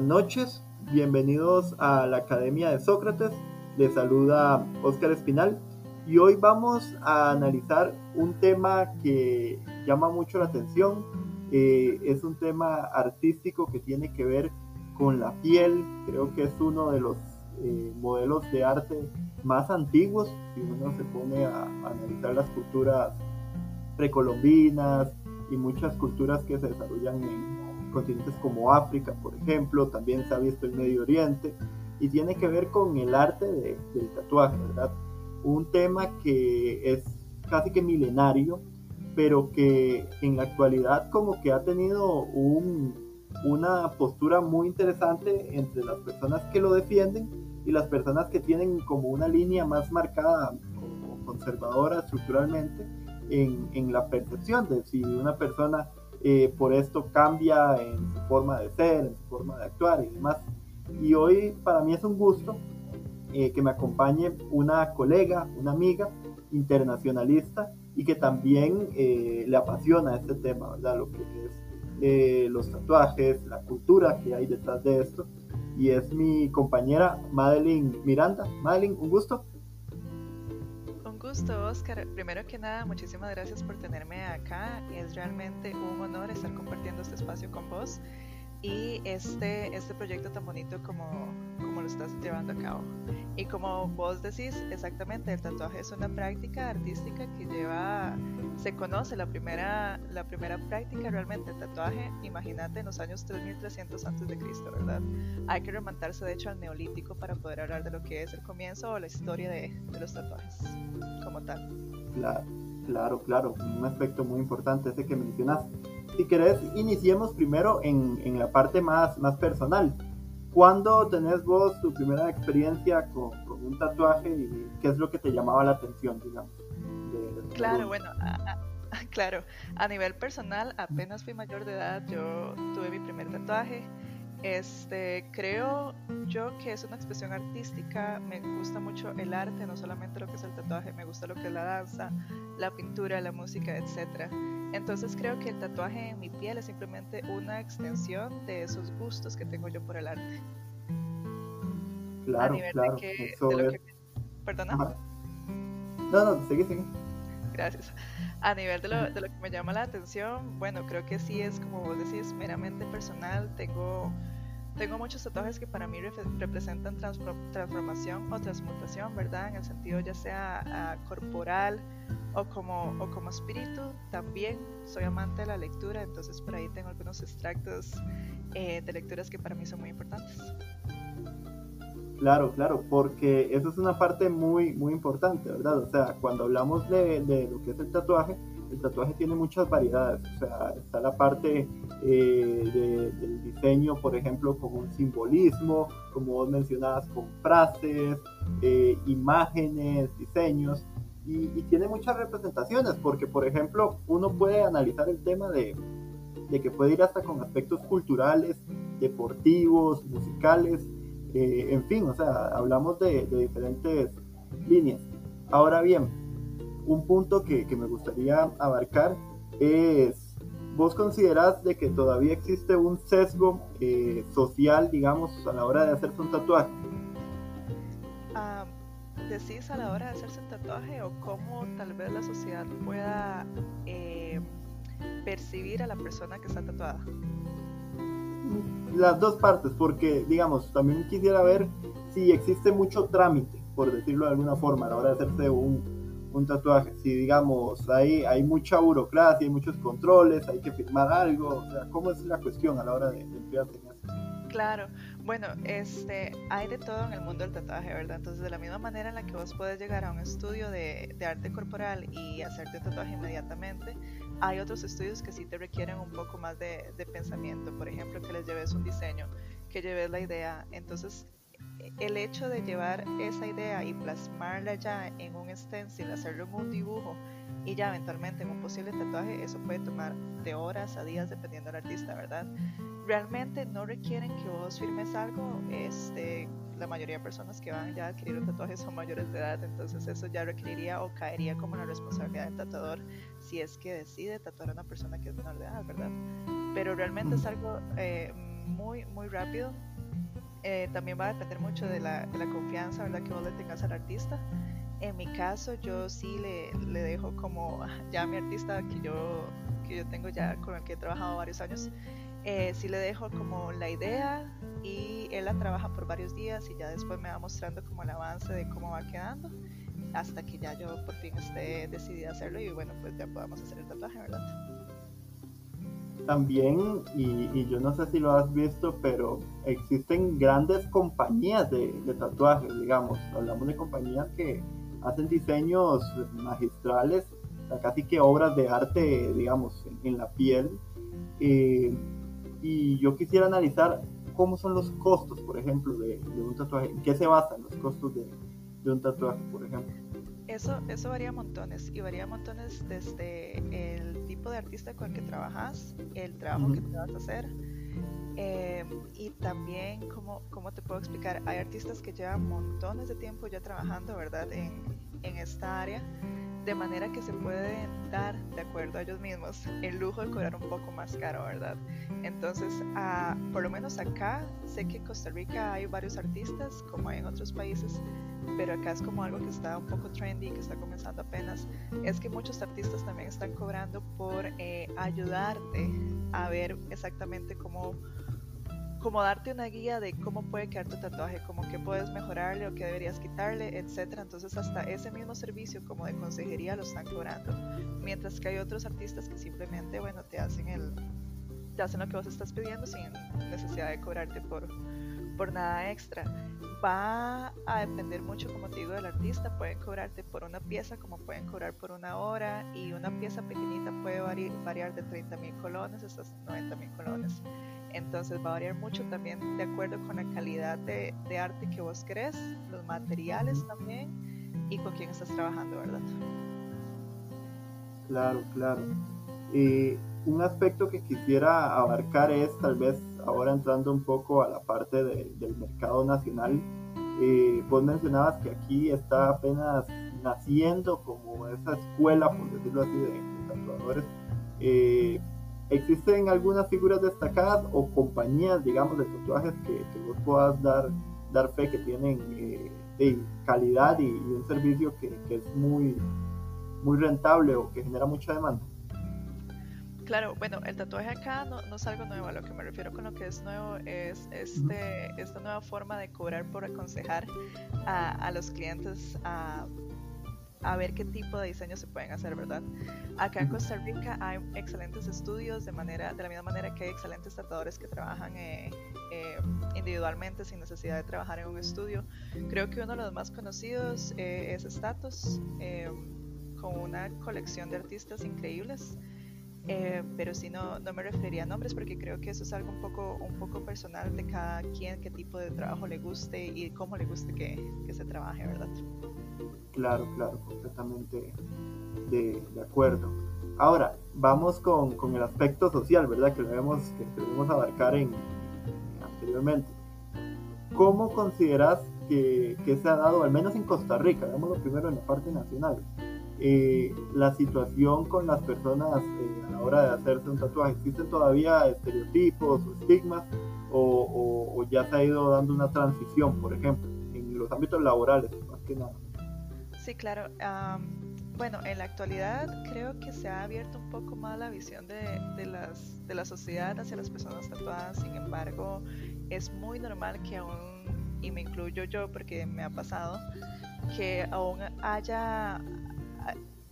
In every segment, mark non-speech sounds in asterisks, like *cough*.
noches, bienvenidos a la Academia de Sócrates, les saluda Óscar Espinal. Y hoy vamos a analizar un tema que llama mucho la atención, eh, es un tema artístico que tiene que ver con la piel, creo que es uno de los eh, modelos de arte más antiguos, si uno se pone a analizar las culturas precolombinas y muchas culturas que se desarrollan en continentes como África, por ejemplo, también se ha visto el Medio Oriente, y tiene que ver con el arte del tatuaje, ¿verdad? Un tema que es casi que milenario, pero que en la actualidad como que ha tenido una postura muy interesante entre las personas que lo defienden y las personas que tienen como una línea más marcada como conservadora estructuralmente en, en la percepción de si una persona eh, por esto cambia en su forma de ser, en su forma de actuar y demás. Y hoy para mí es un gusto eh, que me acompañe una colega, una amiga internacionalista y que también eh, le apasiona este tema, ¿verdad? Lo que es los tatuajes, la cultura que hay detrás de esto. Y es mi compañera Madeline Miranda. Madeline, un gusto gusto, Oscar. Primero que nada, muchísimas gracias por tenerme acá. Es realmente un honor estar compartiendo este espacio con vos y este, este proyecto tan bonito como, como lo estás llevando a cabo. Y como vos decís, exactamente, el tatuaje es una práctica artística que lleva, se conoce la primera, la primera práctica realmente, el tatuaje, imagínate, en los años 3300 antes de Cristo, ¿verdad? Hay que remontarse de hecho al neolítico para poder hablar de lo que es el comienzo o la historia de, de los tatuajes como tal. Claro, claro, claro, un aspecto muy importante ese que mencionas si querés, iniciemos primero en, en, la parte más, más personal. ¿Cuándo tenés vos tu primera experiencia con, con, un tatuaje y qué es lo que te llamaba la atención, digamos? claro, bueno, *laughs* claro, a nivel personal, apenas fui mayor de edad, yo tuve mi primer tatuaje. Este, creo yo que es una expresión artística, me gusta mucho el arte, no solamente lo que es el tatuaje, me gusta lo que es la danza, la pintura, la música, etc. Entonces creo que el tatuaje en mi piel es simplemente una extensión de esos gustos que tengo yo por el arte. Claro, claro. que, ¿Perdona? No, no, sigue, sigue. Gracias. A nivel de lo, de lo que me llama la atención, bueno, creo que sí es, como vos decís, meramente personal. Tengo tengo muchos tatuajes que para mí representan transformación o transmutación, ¿verdad? En el sentido ya sea ah, corporal o como, o como espíritu. También soy amante de la lectura, entonces por ahí tengo algunos extractos eh, de lecturas que para mí son muy importantes. Claro, claro, porque eso es una parte muy, muy importante, ¿verdad? O sea, cuando hablamos de, de lo que es el tatuaje, el tatuaje tiene muchas variedades, o sea, está la parte eh, del diseño, por ejemplo, con un simbolismo, como vos mencionabas, con frases, eh, imágenes, diseños, y, tiene muchas representaciones, porque, por ejemplo, uno puede analizar el tema de, de que puede ir hasta con aspectos culturales, deportivos, musicales, eh, en fin, o sea, hablamos de, de diferentes líneas. Ahora bien, un punto que, que, me gustaría abarcar es, ¿vos considerás de que todavía existe un sesgo eh, social, digamos, a la hora de hacerse un tatuaje? Uh, ¿Decís a la hora de hacerse un tatuaje o cómo tal vez la sociedad pueda eh, percibir a la persona que está tatuada? Las dos partes, porque, digamos, también quisiera ver si existe mucho trámite, por decirlo de alguna forma, a la hora de hacerse un, un tatuaje. Si digamos, hay, hay mucha burocracia, hay muchos controles, hay que firmar algo, o sea, ¿cómo es la cuestión a la hora de, de emplearse en eso? Claro, bueno, este, hay de todo en el mundo del tatuaje, ¿verdad? Entonces, de la misma manera en la que vos puedes llegar a un estudio de, de arte corporal y hacerte un tatuaje inmediatamente, hay otros estudios que sí te requieren un poco más de, de pensamiento, por ejemplo, que les lleves un diseño, que lleves la idea. Entonces, el hecho de llevar esa idea y plasmarla ya en un stencil, hacerlo en un dibujo y ya eventualmente en un posible tatuaje, eso puede tomar de horas a días dependiendo del artista, ¿verdad? Realmente no requieren que vos firmes algo, este, la mayoría de personas que van ya a adquirir un tatuaje son mayores de edad, entonces eso ya requeriría o caería como la responsabilidad del tatuador si es que decide tatuar a una persona que es menor de edad, ¿verdad? Pero realmente es algo... Eh, muy, muy rápido. Eh, también va a depender mucho de la, de la confianza ¿verdad? que vos le tengas al artista. En mi caso, yo sí le, le dejo como *laughs* ya a mi artista que yo, que yo tengo ya con el que he trabajado varios años, eh, sí le dejo como la idea y él la trabaja por varios días y ya después me va mostrando como el avance de cómo va quedando hasta que ya yo por fin esté decidida a hacerlo y bueno, pues ya podamos hacer el tatuaje, ¿verdad? También, y, yo no sé si lo has visto, pero existen grandes compañías de, tatuajes, digamos. Hablamos de compañías que hacen diseños magistrales, casi que obras de arte, digamos, en, en la piel. Eh, y yo quisiera analizar cómo son los costos, por ejemplo, de, de un tatuaje, en qué se basan los costos de, de un tatuaje, por ejemplo. Eso, eso varía montones y varía montones desde el tipo de artista con el que trabajas, el trabajo que te vas a hacer eh, y también, como ¿cómo, te puedo explicar? Hay artistas que llevan montones de tiempo ya trabajando, ¿verdad? En, en esta área, de manera que se pueden dar, de acuerdo a ellos mismos, el lujo de cobrar un poco más caro, ¿verdad? Entonces, uh, por lo menos acá, sé que en Costa Rica hay varios artistas, como hay en otros países, pero acá es como algo que está un poco trendy, que está comenzando apenas, es que muchos artistas también están cobrando por eh, ayudarte a ver exactamente cómo, cómo darte una guía de cómo puede quedar tu tatuaje, como que puedes mejorarle o qué deberías quitarle, etcétera. Entonces hasta ese mismo servicio como de consejería lo están cobrando, mientras que hay otros artistas que simplemente, bueno, te hacen el te hacen lo que vos estás pidiendo sin necesidad de cobrarte por, por nada extra va a depender mucho, como te digo, del artista. Pueden cobrarte por una pieza como pueden cobrar por una hora y una pieza pequeñita puede variar de 30 mil colones hasta 90 mil colones. Entonces va a variar mucho también de acuerdo con la calidad de, arte que vos querés, los materiales también y con quién estás trabajando, ¿verdad? Claro, claro. Eh, un aspecto que quisiera abarcar es tal vez ahora entrando un poco a la parte de, del mercado nacional, eh, vos mencionabas que aquí está apenas naciendo como esa escuela, por decirlo así, de, de tatuadores. Eh, ¿Existen algunas figuras destacadas o compañías, digamos, de tatuajes que, que vos puedas dar, dar fe que tienen eh, de calidad y, y, un servicio que, que es muy, muy rentable o que genera mucha demanda? Claro, bueno, el tatuaje acá no, no, es algo nuevo, a lo que me refiero con lo que es nuevo es este, esta nueva forma de cobrar por aconsejar a, a los clientes a, a, ver qué tipo de diseños se pueden hacer, ¿verdad? Acá en Costa Rica hay excelentes estudios, de, manera, de la misma manera que hay excelentes tatuadores que trabajan eh, eh, individualmente sin necesidad de trabajar en un estudio. Creo que uno de los más conocidos eh, es Status, con una colección de artistas increíbles. Eh, pero sí no, no me referiría a nombres porque creo que eso es algo un poco, un poco personal de cada quien, qué tipo de trabajo le guste y cómo le guste que, que se trabaje, ¿verdad? Claro, claro, completamente de, de acuerdo. Ahora, vamos con, con, el aspecto social, ¿verdad? Que debemos, que debemos abarcar en, anteriormente. ¿Cómo consideras que, que, se ha dado, al menos en Costa Rica, veámoslo primero en la parte nacional, eh, la situación con las personas eh, a la hora de hacerse un tatuaje? ¿Existen todavía estereotipos o estigmas o, o, o, ya se ha ido dando una transición, por ejemplo, en los ámbitos laborales, más que nada? Sí, claro. Um, bueno, en la actualidad creo que se ha abierto un poco más la visión de, de, las, de la sociedad hacia las personas tatuadas, sin embargo, es muy normal que aún, y me incluyo yo porque me ha pasado, que aún haya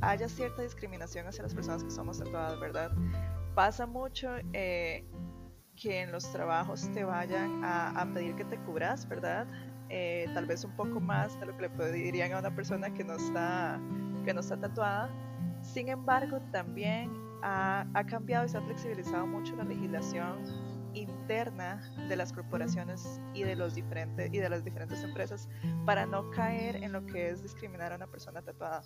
haya cierta discriminación hacia las personas que somos tatuadas, ¿verdad? Pasa mucho eh, que en los trabajos te vayan a, a pedir que te cubras, ¿verdad? Eh, tal vez un poco más de lo que le pedirían a una persona que no está, que no está tatuada. Sin embargo, también ha, ha cambiado y se ha flexibilizado mucho la legislación interna de las corporaciones y de los diferentes y de las diferentes empresas para no caer en lo que es discriminar a una persona tatuada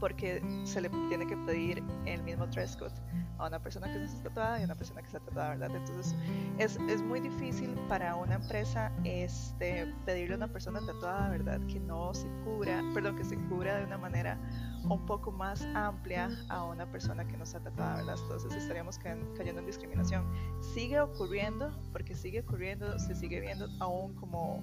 porque se le tiene que pedir el mismo dress code a una persona que está tatuada y a una persona que está tatuada, ¿verdad? Entonces es, es muy difícil para una empresa este, pedirle a una persona tatuada, ¿verdad? Que no se cubra, perdón, que se cubra de una manera un poco más amplia a una persona que no está tatuada, ¿verdad? Entonces estaríamos cayendo en discriminación. Sigue ocurriendo, porque sigue ocurriendo, se sigue viendo aún como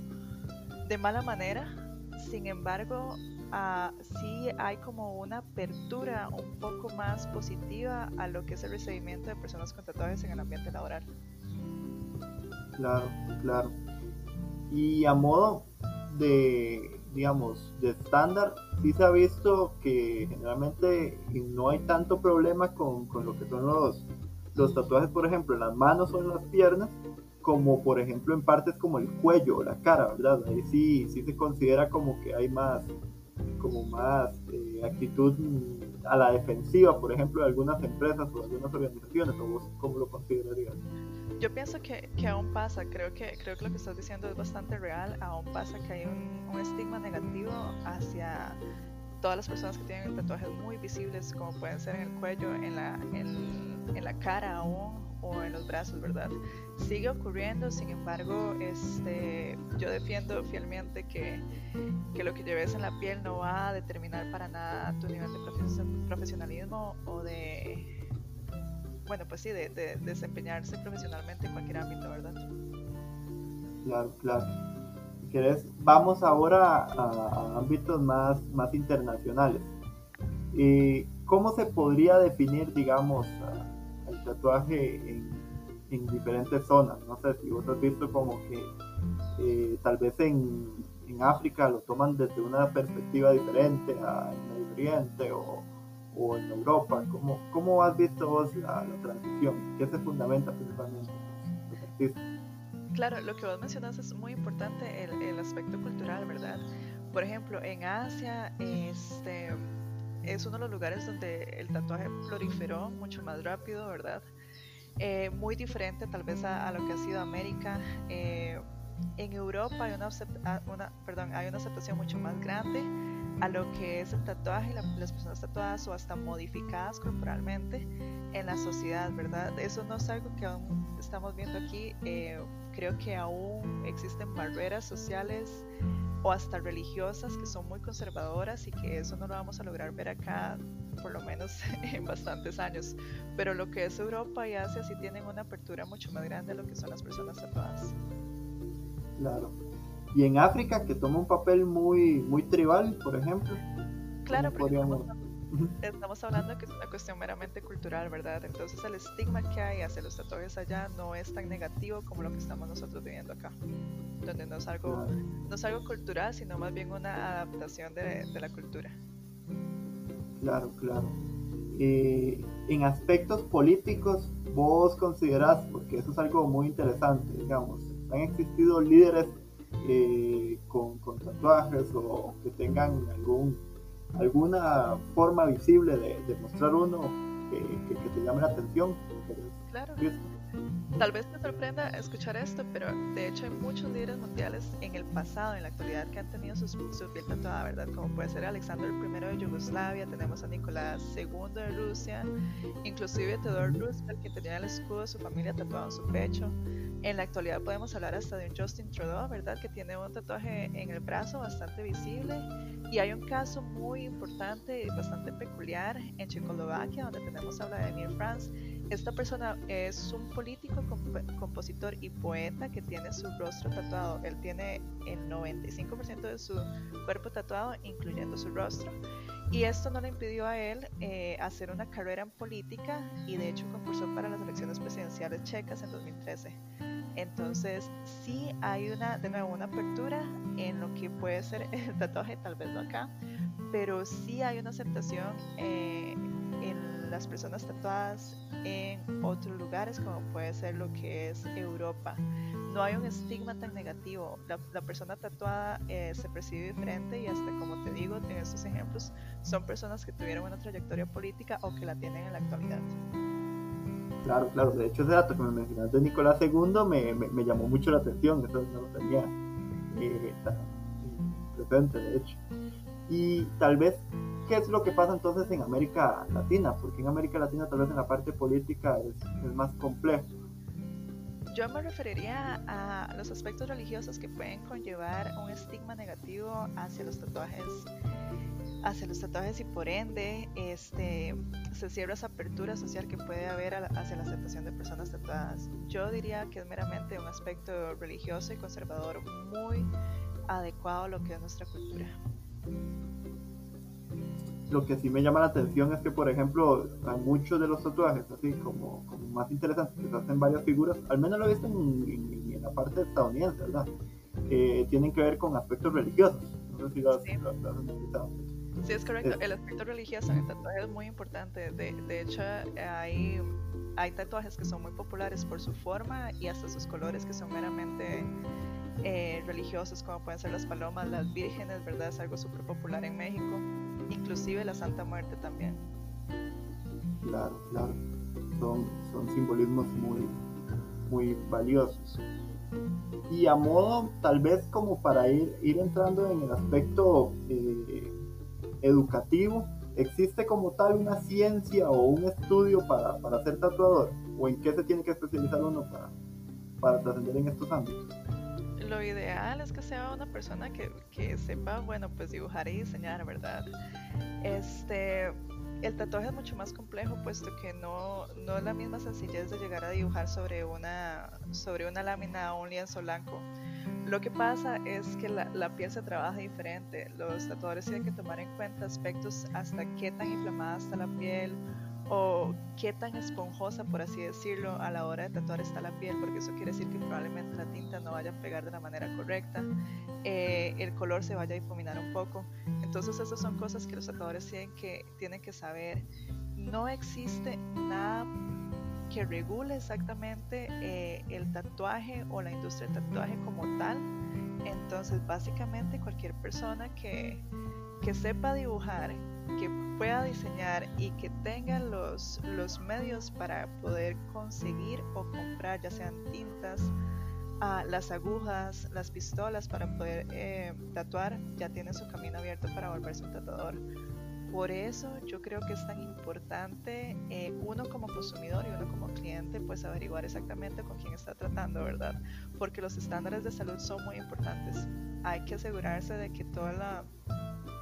de mala manera, sin embargo, uh, sí hay como una apertura un poco más positiva a lo que es el recibimiento de personas con tatuajes en el ambiente laboral. Claro, claro. Y a modo de, digamos, de estándar, sí se ha visto que generalmente no hay tanto problema con, con lo que son los, los tatuajes, por ejemplo, en las manos o en las piernas, como por ejemplo en partes como el cuello o la cara, ¿verdad? Ahí sí, sí se considera como que hay más, como más eh, actitud a la defensiva, por ejemplo, de algunas empresas o algunas organizaciones, o vos cómo lo considerarías? Yo pienso que, que, aún pasa, creo que, creo que lo que estás diciendo es bastante real, aún pasa que hay un, estigma negativo hacia todas las personas que tienen tatuajes muy visibles, como pueden ser en el cuello, en la, en la cara aún, o en los brazos, ¿verdad? Sigue ocurriendo, sin embargo, este, yo defiendo fielmente que, que lo que lleves en la piel no va a determinar para nada tu nivel de profesionalismo o de, bueno, pues sí, de, desempeñarse profesionalmente en cualquier ámbito, ¿verdad? Claro, claro. ¿Querés? Vamos ahora a, ámbitos más, más internacionales. Eh, ¿Cómo se podría definir, digamos, tatuaje en, diferentes zonas. No sé si vos has visto como que eh, tal vez en, África lo toman desde una perspectiva diferente a en Medio Oriente o, o en Europa. ¿Cómo, ¿Cómo, has visto vos la, transición? ¿Qué se fundamenta principalmente los artistas? Claro, lo que vos mencionas es muy importante, el, el aspecto cultural, ¿verdad? Por ejemplo, en Asia, este es uno de los lugares donde el tatuaje proliferó mucho más rápido, ¿verdad? Eh, muy diferente tal vez a, lo que ha sido América. Eh, en Europa hay una, ah, una, perdón, hay una aceptación mucho más grande a lo que es el tatuaje, las personas tatuadas o hasta modificadas corporalmente en la sociedad, ¿verdad? Eso no es algo que aún estamos viendo aquí. Eh, creo que aún existen barreras sociales o hasta religiosas que son muy conservadoras y que eso no lo vamos a lograr ver acá por lo menos *laughs* en bastantes años. Pero lo que es Europa y Asia sí tienen una apertura mucho más grande de lo que son las personas tatuadas. Claro. Y en África, que toma un papel muy, muy tribal, por ejemplo. Claro, pero estamos, hablando que es una cuestión meramente cultural, ¿verdad? Entonces el estigma que hay hacia los tatuajes allá no es tan negativo como lo que estamos nosotros viviendo acá donde no es algo, no es algo cultural, sino más bien una adaptación de, de la cultura. Claro, claro. Eh, en aspectos políticos, vos considerás, porque eso es algo muy interesante, digamos, han existido líderes eh, con, con, tatuajes o que tengan algún, alguna forma visible de, de mostrar uno que, que, te llame la atención. Claro. Tal vez te sorprenda escuchar esto, pero de hecho hay muchos líderes mundiales en el pasado, en la actualidad, que han tenido su, su piel tatuada, ¿verdad? Como puede ser Alexander I de Yugoslavia, tenemos a Nicolás II de Rusia, inclusive Theodore Roosevelt, que tenía el escudo de su familia tatuado en su pecho. En la actualidad podemos hablar hasta de un Justin Trudeau, ¿verdad? Que tiene un tatuaje en el brazo bastante visible. Y hay un caso muy importante y bastante peculiar en Checoslovaquia, donde tenemos a Vladimir Franz, esta persona es un político, compositor y poeta que tiene su rostro tatuado. Él tiene el 95% de su cuerpo tatuado, incluyendo su rostro. Y esto no le impidió a él eh, hacer una carrera en política y de hecho concursó para las elecciones presidenciales checas en 2013. Entonces sí hay una, de nuevo, una apertura en lo que puede ser *laughs* el tatuaje, tal vez no acá, pero sí hay una aceptación eh, en las personas tatuadas en otros lugares como puede ser lo que es Europa. No hay un estigma tan negativo. La, persona tatuada eh, se percibe diferente y hasta como te digo en estos ejemplos son personas que tuvieron una trayectoria política o que la tienen en la actualidad. Claro, claro. De hecho ese dato que me mencionaste Nicolás II me, me, llamó mucho la atención. Eso no lo tenía eh, presente, de hecho. Y tal vez qué es lo que pasa entonces en América Latina, porque en América Latina tal vez en la parte política es, es más complejo. Yo me referiría a los aspectos religiosos que pueden conllevar un estigma negativo hacia los tatuajes. hacia los tatuajes y por ende este, se cierra esa apertura social que puede haber hacia la aceptación de personas tatuadas. Yo diría que es meramente un aspecto religioso y conservador muy adecuado a lo que es nuestra cultura. Lo que sí me llama la atención es que, por ejemplo, muchos de los tatuajes, así como, más interesantes, que se hacen varias figuras, al menos lo he visto en, la parte estadounidense, ¿verdad? Eh, tienen que ver con aspectos religiosos. No sé si lo has, sí. Sí, es correcto. El aspecto religioso en el tatuaje es muy importante. De, de hecho, hay, hay tatuajes que son muy populares por su forma y hasta sus colores que son meramente eh, religiosos, como pueden ser las palomas, las vírgenes, ¿verdad? Es algo súper popular en México. Inclusive la Santa Muerte también. Claro, claro. Son, son simbolismos muy, muy valiosos. Y a modo, tal vez como para ir, ir entrando en el aspecto eh, educativo, ¿existe como tal una ciencia o un estudio para, para ser tatuador? ¿O en qué se tiene que especializar uno para, para trascender en estos ámbitos? Lo ideal es que sea una persona que, que sepa, bueno, pues dibujar y diseñar, ¿verdad? Este, el tatuaje es mucho más complejo puesto que no, no es la misma sencillez de llegar a dibujar sobre una, sobre una lámina o un lienzo blanco. Lo que pasa es que la, la, piel se trabaja diferente. Los tatuadores tienen que tomar en cuenta aspectos hasta qué tan inflamada está la piel o qué tan esponjosa, por así decirlo, a la hora de tatuar está la piel, porque eso quiere decir que probablemente la tinta no vaya a pegar de la manera correcta, eh, el color se vaya a difuminar un poco. Entonces esas son cosas que los tatuadores tienen que, tienen que saber. No existe nada que regule exactamente eh, el tatuaje o la industria del tatuaje como tal. Entonces, básicamente cualquier persona que, que sepa dibujar, que pueda diseñar y que tenga los, los medios para poder conseguir o comprar, ya sean tintas, ah, las agujas, las pistolas para poder eh, tatuar, ya tiene su camino abierto para volverse un tatuador. Por eso yo creo que es tan importante eh, uno como consumidor y uno como cliente pues averiguar exactamente con quién está tratando, ¿verdad? Porque los estándares de salud son muy importantes. Hay que asegurarse de que toda la,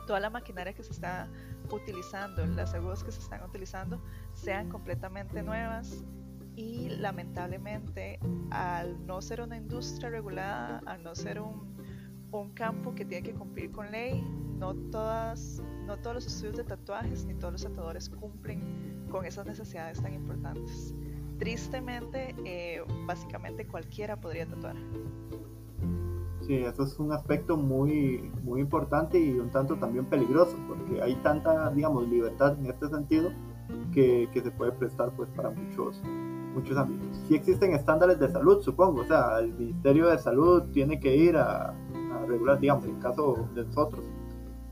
toda la maquinaria que se está utilizando, las agujas que se están utilizando sean completamente nuevas y lamentablemente al no ser una industria regulada, al no ser un, un campo que tiene que cumplir con ley, no, todas, no todos los estudios de tatuajes ni todos los tatuadores cumplen con esas necesidades tan importantes. Tristemente, eh, básicamente cualquiera podría tatuar. Sí, eso es un aspecto muy, muy importante y un tanto también peligroso, porque hay tanta, digamos, libertad en este sentido que, que se puede prestar pues para muchos, muchos ámbitos. Sí existen estándares de salud, supongo, o sea, el Ministerio de Salud tiene que ir a, regular, digamos, en caso de nosotros,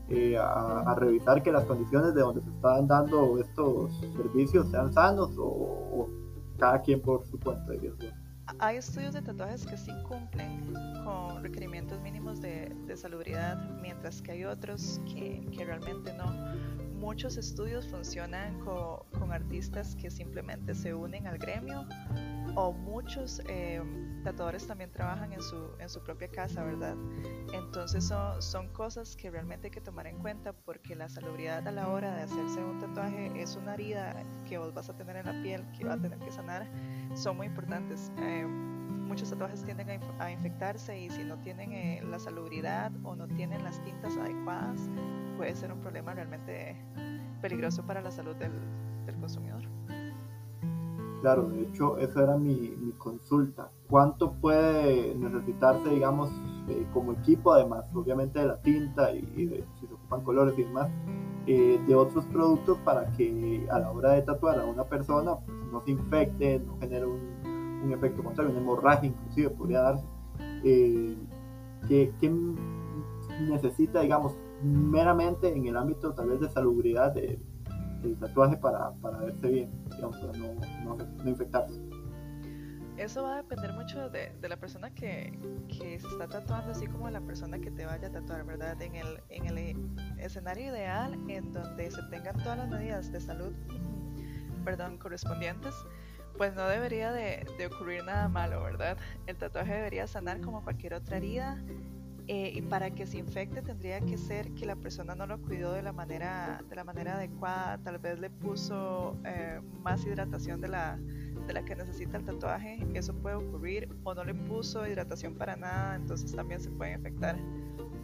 eh, a, revisar que las condiciones de donde se están dando estos servicios sean sanos o, cada quien por su cuenta. Hay estudios de tatuajes que sí cumplen con requerimientos mínimos de, de salubridad, mientras que hay otros que, que realmente no muchos estudios funcionan con, con, artistas que simplemente se unen al gremio o muchos eh, tatuadores también trabajan en su, en su propia casa, ¿verdad? Entonces son, son cosas que realmente hay que tomar en cuenta porque la salubridad a la hora de hacerse un tatuaje es una herida que vos vas a tener en la piel, que va a tener que sanar, son muy importantes. Eh, muchos tatuajes tienden a, infectarse y si no tienen eh, la salubridad o no tienen las tintas adecuadas, puede ser un problema realmente peligroso para la salud del, consumidor. Claro, de hecho, esa era mi, consulta. ¿Cuánto puede necesitarse, digamos, eh, como equipo, además, obviamente, de la tinta y, de si se ocupan colores y demás, eh, de otros productos para que a la hora de tatuar a una persona no se infecte, no genere un, un efecto contrario, una hemorragia inclusive podría darse? Eh, ¿qué, ¿Qué necesita, digamos, meramente en el ámbito tal vez de salubridad de, el tatuaje para, para verse bien, digamos, para no, no, infectarse. Eso va a depender mucho de, de la persona que, que, se está tatuando, así como la persona que te vaya a tatuar, ¿verdad? En el, en el escenario ideal, en donde se tengan todas las medidas de salud, perdón, correspondientes, pues no debería de, de ocurrir nada malo, ¿verdad? El tatuaje debería sanar como cualquier otra herida Eh, y para que se infecte tendría que ser que la persona no lo cuidó de la manera, de la manera adecuada, tal vez le puso eh, más hidratación de la, de la que necesita el tatuaje, eso puede ocurrir, o no le puso hidratación para nada, entonces también se puede infectar.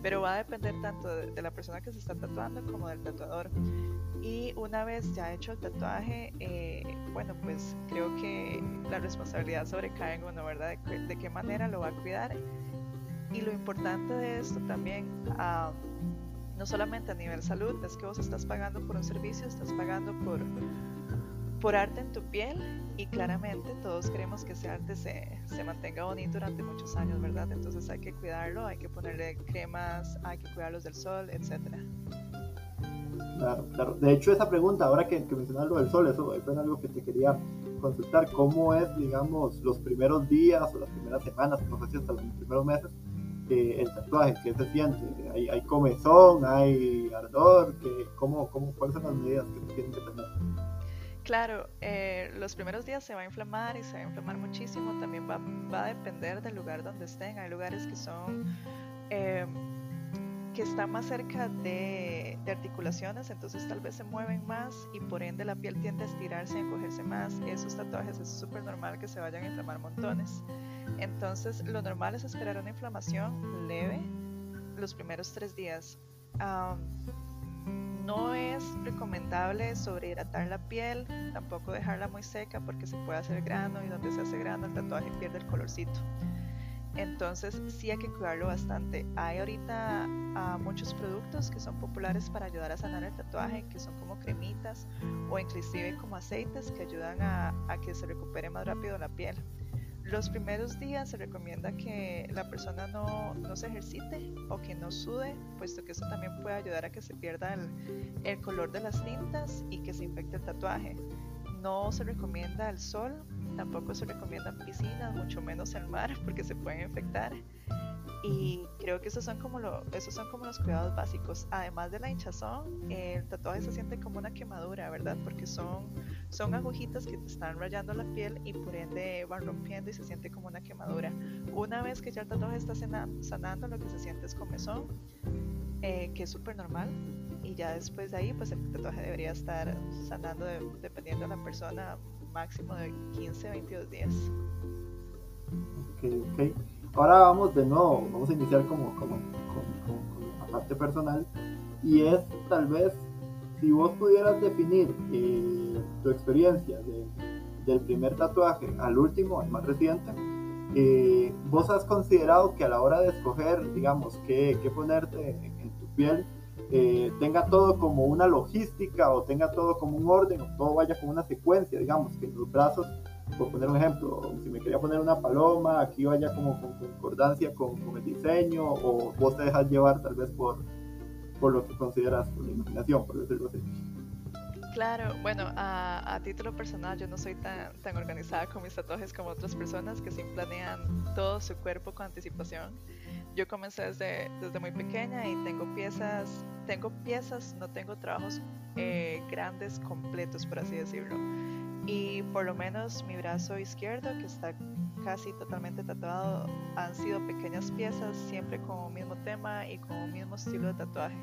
Pero va a depender tanto de, la persona que se está tatuando como del tatuador. Y una vez ya hecho el tatuaje, eh, bueno, pues creo que la responsabilidad sobrecae en uno, ¿verdad? de qué manera lo va a cuidar y lo importante de esto también, no solamente a nivel salud, es que vos estás pagando por un servicio, estás pagando por, por arte en tu piel y claramente todos queremos que ese arte se, se, mantenga bonito durante muchos años, ¿verdad? Entonces hay que cuidarlo, hay que ponerle cremas, hay que cuidarlos del sol, etcétera. Claro, claro. De hecho, esa pregunta, ahora que, que mencionas lo del sol, eso, es algo que te quería consultar. ¿Cómo es, digamos, los primeros días o las primeras semanas, no sé si hasta los primeros meses, el tatuaje, ¿qué se siente? ¿Hay, hay comezón, hay ardor? que cómo, cómo, ¿Cuáles son las medidas que se tienen que tener? Claro, eh, los primeros días se va a inflamar y se va a inflamar muchísimo. También va, va a depender del lugar donde estén. Hay lugares que son eh, que están más cerca de, articulaciones, entonces tal vez se mueven más y por ende la piel tiende a estirarse y encogerse más. Esos tatuajes es súper normal que se vayan a inflamar montones. Entonces, lo normal es esperar una inflamación leve los primeros tres días. No es recomendable sobrehidratar la piel, tampoco dejarla muy seca porque se puede hacer grano y donde se hace grano el tatuaje pierde el colorcito. Entonces sí hay que cuidarlo bastante. Hay ahorita ah, muchos productos que son populares para ayudar a sanar el tatuaje, que son como cremitas o inclusive como aceites que ayudan a que se recupere más rápido la piel. Los primeros días se recomienda que la persona no, no, se ejercite o que no sude, puesto que eso también puede ayudar a que se pierda el, el color de las tintas y que se infecte el tatuaje. No se recomienda el sol, tampoco se recomienda piscinas, mucho menos el mar, *laughs* porque se pueden infectar. Y creo que esos son como, lo, esos son como los cuidados básicos. Además de la hinchazón, el tatuaje se siente como una quemadura, ¿verdad? Porque son, son agujitas que te están rayando la piel y por ende van rompiendo y se siente como una quemadura. Una vez que ya el tatuaje está sanando, lo que se siente es comezón, eh, que es súper normal. Y ya después de ahí, pues el tatuaje debería estar sanando dependiendo de la persona, máximo de 15 a 22 días. Ok, ok. Ahora vamos de nuevo, vamos a iniciar como, como, la parte personal y es tal vez si vos pudieras definir eh, tu experiencia del primer tatuaje al último, al más reciente, eh, vos has considerado que a la hora de escoger, digamos, qué, qué ponerte en, tu piel, tenga todo como una logística o tenga todo como un orden o todo vaya como una secuencia, digamos, que los brazos por poner un ejemplo, si me quería poner una paloma, aquí vaya como con concordancia con, el diseño, o vos te dejas llevar tal vez por, por lo que consideras por la imaginación, por decirlo así. Claro, bueno, a, título personal yo no soy tan, tan organizada con mis tatuajes como otras personas que sí planean todo su cuerpo con anticipación. Yo comencé desde, desde muy pequeña y tengo piezas, tengo piezas, no tengo trabajos eh, grandes, completos, por así decirlo y por lo menos mi brazo izquierdo que está casi totalmente tatuado han sido pequeñas piezas siempre con un mismo tema y con un mismo estilo de tatuaje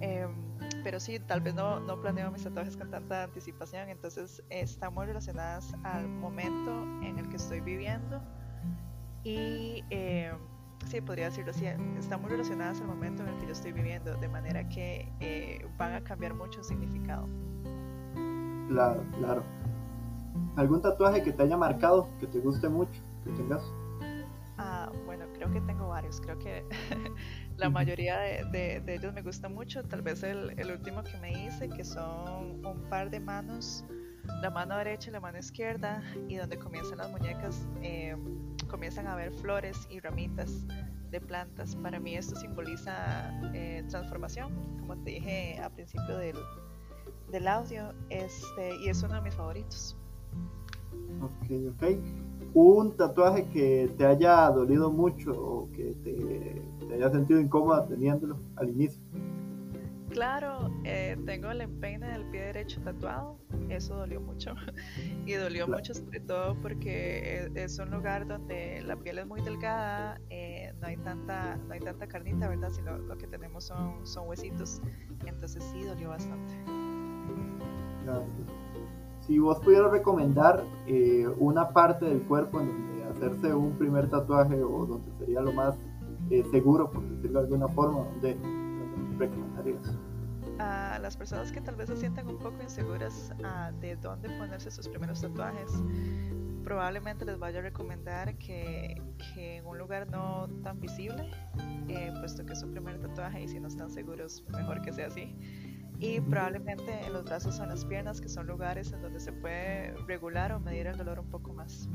em, pero sí tal vez no, no, planeo mis tatuajes con tanta anticipación entonces están muy relacionadas al momento en el que estoy viviendo y eh, sí podría decirlo así están muy relacionadas al momento en el que yo estoy viviendo de manera que eh, van a cambiar mucho el significado Claro, claro. ¿Algún tatuaje que te haya marcado, que te guste mucho, que tengas? Ah, bueno, creo que tengo varios. Creo que *laughs* la mayoría de, ellos me gustan mucho. Tal vez el, último que me hice, que son un par de manos, la mano derecha y la mano izquierda, y donde comienzan las muñecas, eh, comienzan a ver flores y ramitas de plantas. Para mí esto simboliza eh, transformación, como te dije al principio del, del audio este, y es uno de mis favoritos. Ok, ok. ¿Un tatuaje que te haya dolido mucho o que te, te haya sentido incómoda teniéndolo al inicio? Claro, eh, tengo el empeine del pie derecho tatuado, eso dolió mucho *laughs* y dolió mucho sobre todo porque es un lugar donde la piel es muy delgada, eh, no hay tanta, no hay tanta carnita, ¿verdad? Si lo, que tenemos son, son huesitos. Entonces sí dolió bastante. Si vos pudieras recomendar eh, una parte del cuerpo en donde hacerse un primer tatuaje o donde sería lo más eh, seguro, por decirlo de alguna forma, ¿dónde, recomendarías? A las personas que tal vez se sientan un poco inseguras uh, de dónde ponerse sus primeros tatuajes, probablemente les vaya a recomendar que, que en un lugar no tan visible, eh, puesto que es su primer tatuaje y si no están seguros, mejor que sea así. Y probablemente en los brazos o en las piernas, que son lugares en donde se puede regular o medir el dolor un poco más.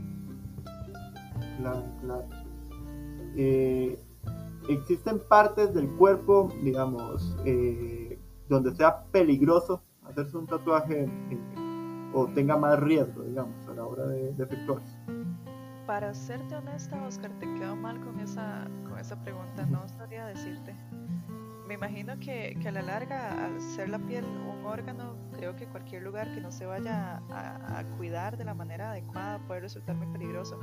Claro, claro. Eh, existen partes del cuerpo, digamos, eh, donde sea peligroso hacerse un tatuaje o tenga más riesgo, digamos, a la hora de, de efectuarse. Para serte honesta, Oscar, te quedo mal con esa, con esa pregunta, no sabría decirte. Me imagino que, que, a la larga, al ser la piel un órgano, creo que cualquier lugar que no se vaya a, a cuidar de la manera adecuada puede resultar muy peligroso,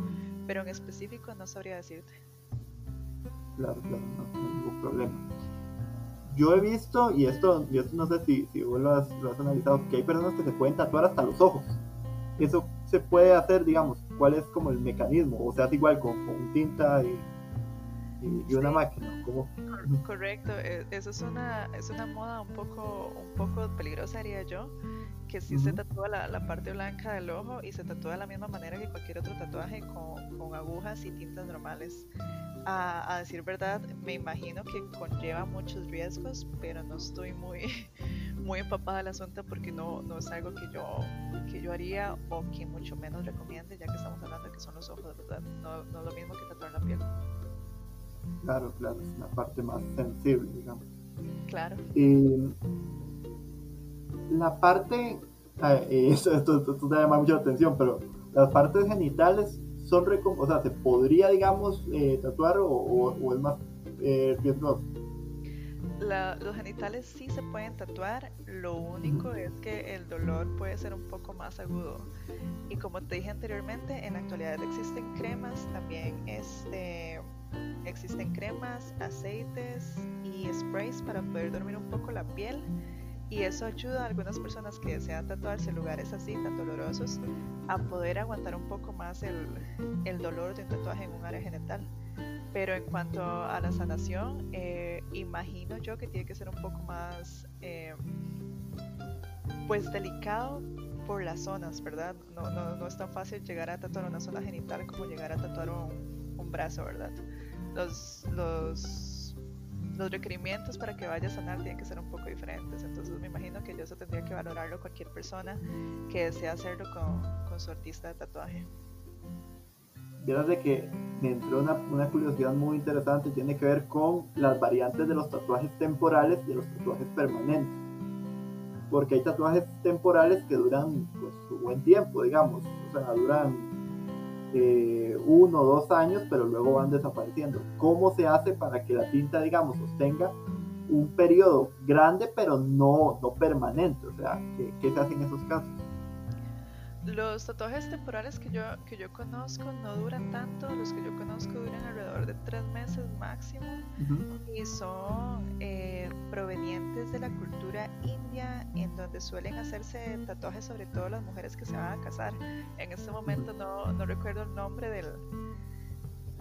pero en específico no sabría decirte claro, claro, no, hay ningún problema. Yo he visto, y esto, y esto no sé si, si vos lo has, analizado, que hay personas que se pueden tatuar hasta los ojos. Eso se puede hacer, digamos, ¿cuál es como el mecanismo? O sea, es igual con, con tinta y, y, una máquina. ¿Cómo? Correcto, e, eso es una, es una moda un poco, un poco peligrosa, haría yo, que sí se tatúa la, la, parte blanca del ojo y se tatúa de la misma manera que cualquier otro tatuaje con, con agujas y tintas normales a, decir verdad, me imagino que conlleva muchos riesgos, pero no estoy muy, *laughs* muy empapada del asunto porque no, no es algo que yo, que yo haría o que mucho menos recomiende, ya que estamos hablando de que son los ojos, ¿verdad? No, no es lo mismo que tatuar la piel. Claro, claro, es una parte más sensible, digamos. Claro. Y la parte, eh, *laughs* esto, esto, esto, te llama mucho la atención, pero las partes genitales son o sea, se podría, digamos, eh, tatuar o, es más eh, riesgoso? los genitales sí se pueden tatuar, lo único es que el dolor puede ser un poco más agudo. Y como te dije anteriormente, en la actualidad existen cremas, también este, existen cremas, aceites y sprays para poder dormir un poco la piel y eso ayuda a algunas personas que desean tatuarse lugares así tan dolorosos a poder aguantar un poco más el, el dolor de un tatuaje en un área genital. Pero en cuanto a la sanación, eh, imagino yo que tiene que ser un poco más, eh, pues delicado por las zonas, ¿verdad? No, no, no, es tan fácil llegar a tatuar una zona genital como llegar a tatuar un, un brazo, ¿verdad? Los, los los requerimientos para que vaya a sanar tienen que ser un poco diferentes. Entonces me imagino que eso tendría que valorarlo cualquier persona que desea hacerlo con, con su artista de tatuaje. Vieras de que me entró una, una, curiosidad muy interesante, tiene que ver con las variantes de los tatuajes temporales y de los tatuajes permanentes. Porque hay tatuajes temporales que duran pues, su buen tiempo, digamos, o sea, duran eh, uno o dos años, pero luego van desapareciendo. ¿Cómo se hace para que la tinta, digamos, sostenga un periodo grande, pero no, no permanente? O sea, ¿qué, qué se hace en esos casos? Los tatuajes temporales que yo, que yo conozco no duran tanto, los que yo conozco duran alrededor de tres meses máximo y son eh, provenientes de la cultura india en donde suelen hacerse tatuajes sobre todo las mujeres que se van a casar. En este momento no, no recuerdo el nombre del,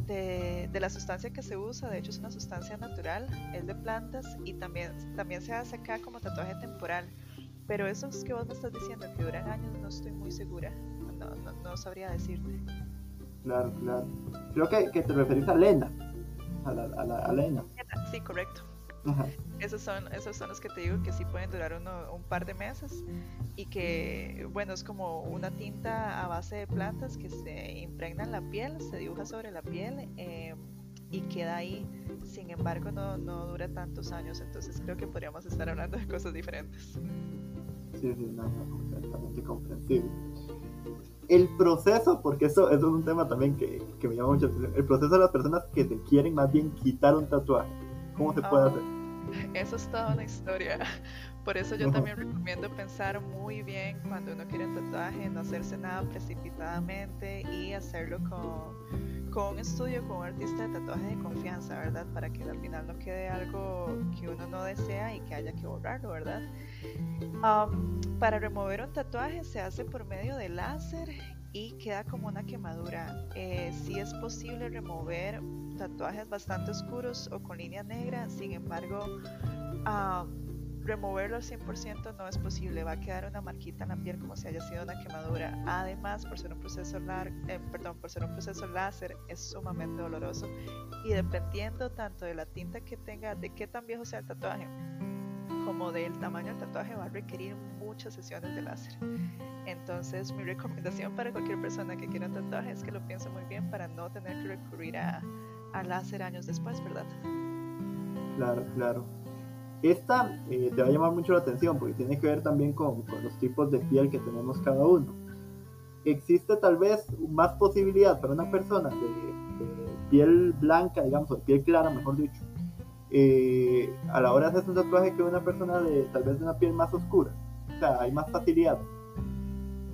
de, de, la sustancia que se usa, de hecho es una sustancia natural, es de plantas y también, también se hace acá como tatuaje temporal. Pero esos que vos me estás diciendo que duran años, no estoy muy segura. No, no, no sabría decirte. Claro, claro. Creo que, que te referís a Lena. A la, a la Lena. Sí, correcto. Esos son, esos son los que te digo que sí pueden durar uno, un par de meses y que, bueno, es como una tinta a base de plantas que se impregna en la piel, se dibuja sobre la piel eh, y queda ahí. Sin embargo, no, no dura tantos años, entonces creo que podríamos estar hablando de cosas diferentes. Sí, sí, no, completamente comprensible. El proceso, porque eso, eso, es un tema también que, que me llama mucho atención, el proceso de las personas que se quieren más bien quitar un tatuaje, ¿cómo se puede ah, hacer? Eso es toda una historia. *laughs* Por eso yo también recomiendo pensar muy bien cuando uno quiere un tatuaje, no hacerse nada precipitadamente y hacerlo con, con un estudio, con un artista de tatuaje de confianza, ¿verdad? Para que al final no quede algo que uno no desea y que haya que borrarlo, ¿verdad? para remover un tatuaje se hace por medio de láser y queda como una quemadura. Eh, sí es posible remover tatuajes bastante oscuros o con línea negra, sin embargo, removerlo al 100% no es posible, va a quedar una marquita en la piel como si haya sido una quemadura. Además, por ser un proceso eh, perdón, por ser un proceso láser es sumamente doloroso y dependiendo tanto de la tinta que tenga, de qué tan viejo sea el tatuaje, como del tamaño del tatuaje va a requerir muchas sesiones de láser. Entonces mi recomendación para cualquier persona que quiera un tatuaje es que lo piense muy bien para no tener que recurrir a, a láser años después, ¿verdad? Claro, claro. Esta eh, te va a llamar mucho la atención porque tiene que ver también con, con los tipos de piel que tenemos cada uno. Existe tal vez más posibilidad para una persona de, de piel blanca, digamos, o de piel clara, mejor dicho, eh, a la hora de hacer un tatuaje que una persona de tal vez de una piel más oscura. O sea, hay más facilidad.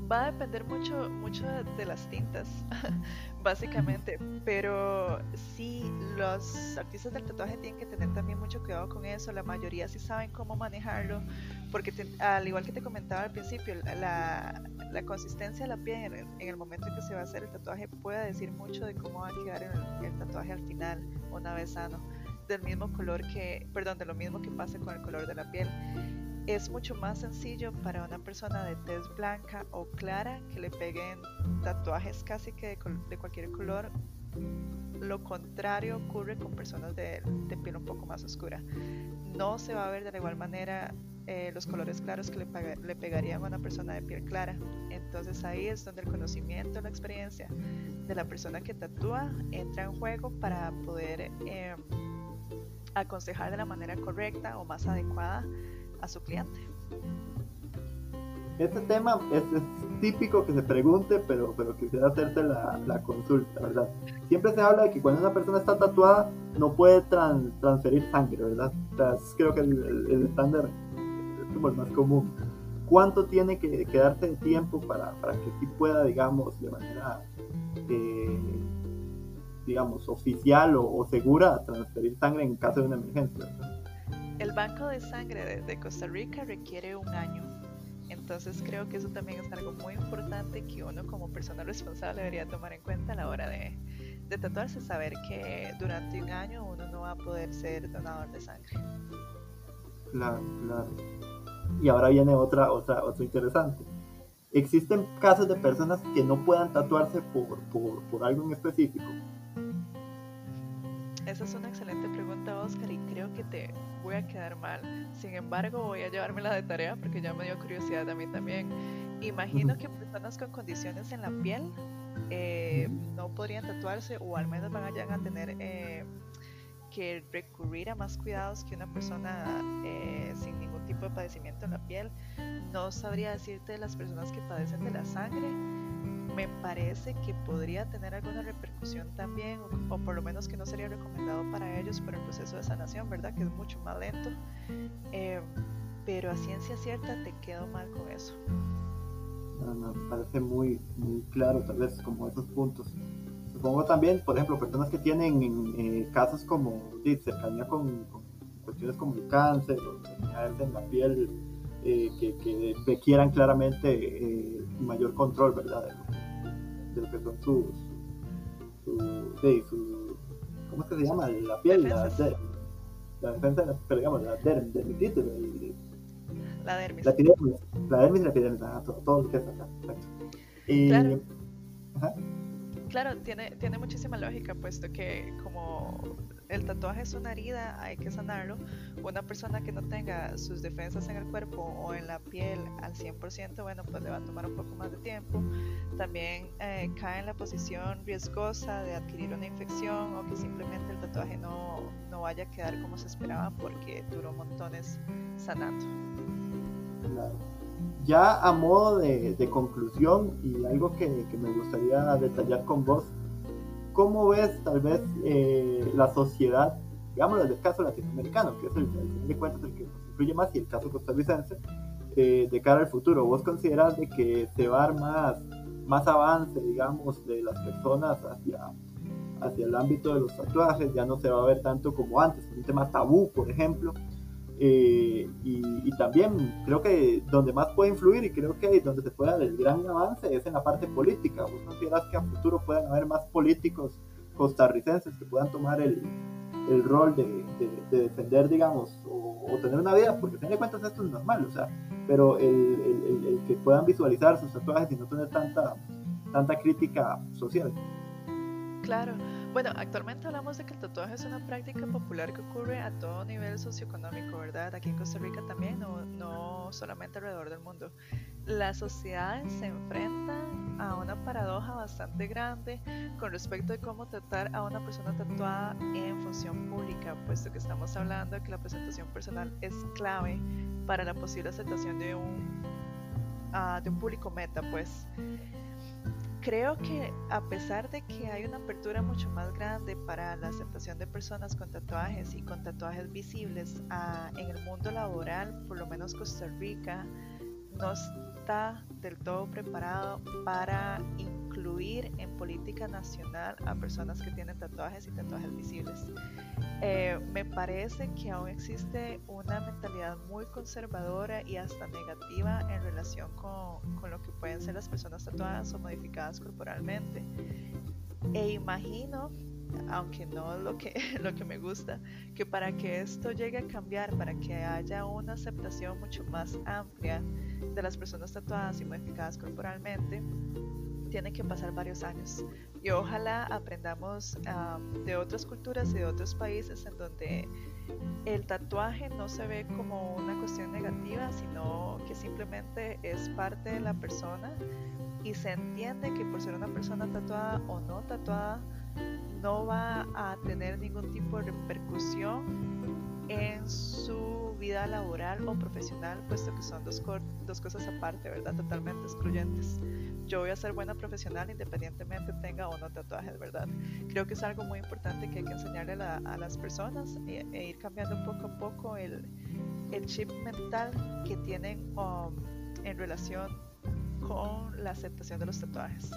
Va a depender mucho, mucho de las tintas, *laughs* básicamente. Pero sí, los artistas del tatuaje tienen que tener también mucho cuidado con eso. La mayoría sí saben cómo manejarlo, porque al igual que te comentaba al principio, la, la consistencia de la piel en el, momento en que se va a hacer el tatuaje puede decir mucho de cómo va a quedar el, el tatuaje al final, una vez sano del mismo color que, perdón, de lo mismo que pasa con el color de la piel. Es mucho más sencillo para una persona de tez blanca o clara que le peguen tatuajes casi que de, cualquier color. Lo contrario ocurre con personas de, piel un poco más oscura. No se va a ver de la igual manera eh, los colores claros que le, pegarían a una persona de piel clara. Entonces ahí es donde el conocimiento, la experiencia de la persona que tatúa entra en juego para poder eh, aconsejar de la manera correcta o más adecuada a su cliente. Este tema es, típico que se pregunte, pero, pero quisiera hacerte la, la, consulta, ¿verdad? Siempre se habla de que cuando una persona está tatuada no puede transferir sangre, ¿verdad? creo que el, estándar es como el más común. ¿Cuánto tiene que, quedarse de tiempo para, para, que sí pueda, digamos, de manera eh, digamos, oficial o, segura transferir sangre en caso de una emergencia. El banco de sangre de, Costa Rica requiere un año. Entonces creo que eso también es algo muy importante que uno como persona responsable debería tomar en cuenta a la hora de, de tatuarse, saber que durante un año uno no va a poder ser donador de sangre. Claro, claro. Y ahora viene otra, otra, otro interesante. ¿Existen casos de personas que no puedan tatuarse por, por, por algo en específico? Esa es una Oscar, y creo que te voy a quedar mal. Sin embargo, voy a llevármela de tarea porque ya me dio curiosidad a mí también. Imagino que personas con condiciones en la piel eh, no podrían tatuarse o al menos van a tener eh, que recurrir a más cuidados que una persona eh, sin ningún tipo de padecimiento en la piel. No sabría decirte de las personas que padecen de la sangre me parece que podría tener alguna repercusión también, o, por lo menos que no sería recomendado para ellos por el proceso de sanación, ¿verdad? Que es mucho más lento. Eh, pero a ciencia cierta te quedo mal con eso. No, parece muy, muy claro, tal vez como esos puntos. Supongo también, por ejemplo, personas que tienen eh, casos como de cercanía con, cuestiones como el cáncer o enfermedades en la piel eh, que, que, requieran claramente eh, mayor control, ¿verdad? De lo que son sus, su, ¿cómo es que se llama? La piel, la, la, defensa, pero digamos, la dermitis, la dermis. La epidermis, la dermis y la epidermis, todo, todo, lo que es acá, Y, claro. Claro, tiene, tiene muchísima lógica, puesto que como el tatuaje es una herida, hay que sanarlo. Una persona que no tenga sus defensas en el cuerpo o en la piel al 100%, bueno, pues le va a tomar un poco más de tiempo. También eh, cae en la posición riesgosa de adquirir una infección o que simplemente el tatuaje no, no vaya a quedar como se esperaba porque duró montones sanando. Ya a modo de, de conclusión y algo que, que me gustaría detallar con vos, ¿cómo ves tal vez eh, la sociedad, digamos desde el caso latinoamericano, que es el, de cuentas el que nos influye más, y el caso costarricense, eh, de cara al futuro? ¿Vos consideras de que se va a dar más, más avance, digamos, de las personas hacia hacia el ámbito de los tatuajes, ya no se va a ver tanto como antes, un tema tabú, por ejemplo. Eh, y, también creo que donde más puede influir y creo que donde se puede dar el gran avance es en la parte política. ¿Vos que a futuro puedan haber más políticos costarricenses que puedan tomar el, el rol de, de, defender, digamos, o, tener una vida? Porque a fin de cuentas esto es normal, o sea, pero el, el, el que puedan visualizar sus tatuajes y no tener tanta, tanta crítica social. Claro. Bueno, actualmente hablamos de que el tatuaje es una práctica popular que ocurre a todo nivel socioeconómico, ¿verdad? Aquí en Costa Rica también, no, no solamente alrededor del mundo. Las sociedades se enfrentan a una paradoja bastante grande con respecto de cómo tratar a una persona tatuada en función pública, puesto que estamos hablando de que la presentación personal es clave para la posible aceptación de un, uh, de un público meta, pues creo que a pesar de que hay una apertura mucho más grande para la aceptación de personas con tatuajes y con tatuajes visibles ah, en el mundo laboral, por lo menos Costa Rica no está del todo preparado para incluir en política nacional a personas que tienen tatuajes y tatuajes visibles. Eh, me parece que aún existe una mentalidad muy conservadora y hasta negativa en relación con, con lo que pueden ser las personas tatuadas o modificadas corporalmente. E imagino aunque no lo que, *laughs* lo que me gusta, que para que esto llegue a cambiar, para que haya una aceptación mucho más amplia de las personas tatuadas y modificadas corporalmente, tienen que pasar varios años. Y ojalá aprendamos de otras culturas y de otros países en donde el tatuaje no se ve como una cuestión negativa, sino que simplemente es parte de la persona y se entiende que por ser una persona tatuada o no tatuada, no va a tener ningún tipo de repercusión en su vida laboral o profesional, puesto que son dos, cosas aparte, ¿verdad? Totalmente excluyentes. Yo voy a ser buena profesional independientemente tenga o no tatuajes, ¿verdad? Creo que es algo muy importante que hay que enseñarle a, las personas e, ir cambiando poco a poco el, el chip mental que tienen um, en relación con la aceptación de los tatuajes.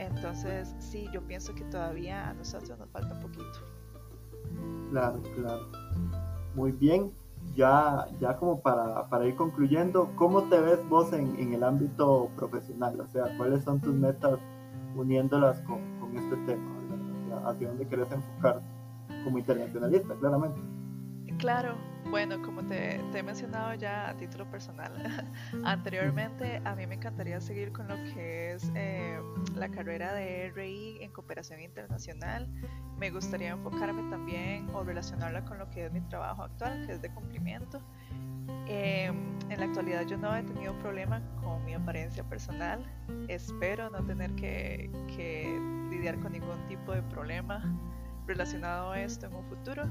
Entonces, sí, yo pienso que todavía a nosotros nos falta un poquito. Claro, claro. Muy bien. Ya, ya como para, para ir concluyendo, ¿cómo te ves vos en, en, el ámbito profesional? O sea, ¿cuáles son tus metas uniéndolas con, con este tema? ¿Hacia dónde querés enfocar como internacionalista, claramente? Claro, bueno, como te, he mencionado ya a título personal *laughs* anteriormente, a mí me encantaría seguir con lo que es eh, la carrera de RI en cooperación internacional. Me gustaría enfocarme también o relacionarla con lo que es mi trabajo actual, que es de cumplimiento. Em, en la actualidad yo no he tenido problema con mi apariencia personal. Espero no tener que, que lidiar con ningún tipo de problema relacionado a esto en un futuro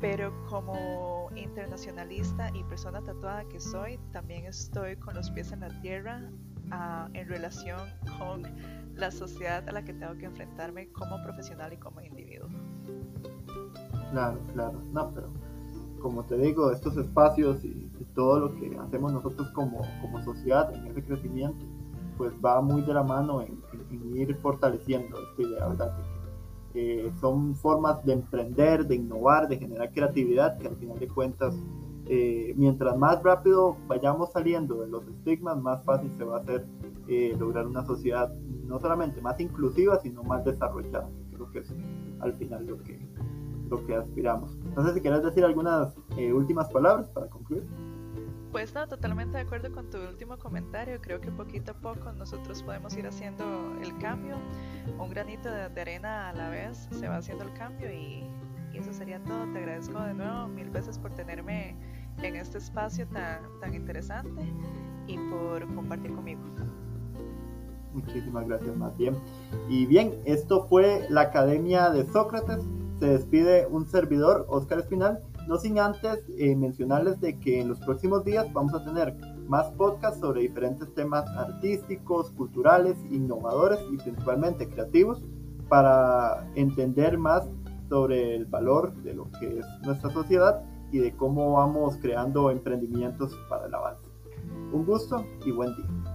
pero como internacionalista y persona tatuada que soy, también estoy con los pies en la tierra uh, en relación con la sociedad a la que tengo que enfrentarme como profesional y como individuo. Claro, claro, no, pero como te digo, estos espacios y, todo lo que hacemos nosotros como, como sociedad en ese crecimiento, pues va muy de la mano en, en, ir fortaleciendo esta idea, ¿verdad? Eh, son formas de emprender, de innovar, de generar creatividad, que al final de cuentas, eh, mientras más rápido vayamos saliendo de los estigmas, más fácil se va a hacer eh, lograr una sociedad no solamente más inclusiva, sino más desarrollada. Creo que es al final lo que, lo que aspiramos. Entonces, si quieres decir algunas últimas palabras para concluir. Pues no, totalmente de acuerdo con tu último comentario. Creo que poquito a poco nosotros podemos ir haciendo el cambio. Un granito de, arena a la vez se va haciendo el cambio y, eso sería todo. Te agradezco de nuevo mil veces por tenerme en este espacio tan, tan interesante y por compartir conmigo. Muchísimas gracias, bien. Y bien, esto fue la Academia de Sócrates. Se despide un servidor, Oscar Espinal no sin antes eh, mencionarles de que en los próximos días vamos a tener más podcasts sobre diferentes temas artísticos, culturales, innovadores y principalmente creativos para entender más sobre el valor de lo que es nuestra sociedad y de cómo vamos creando emprendimientos para el avance. Un gusto y buen día.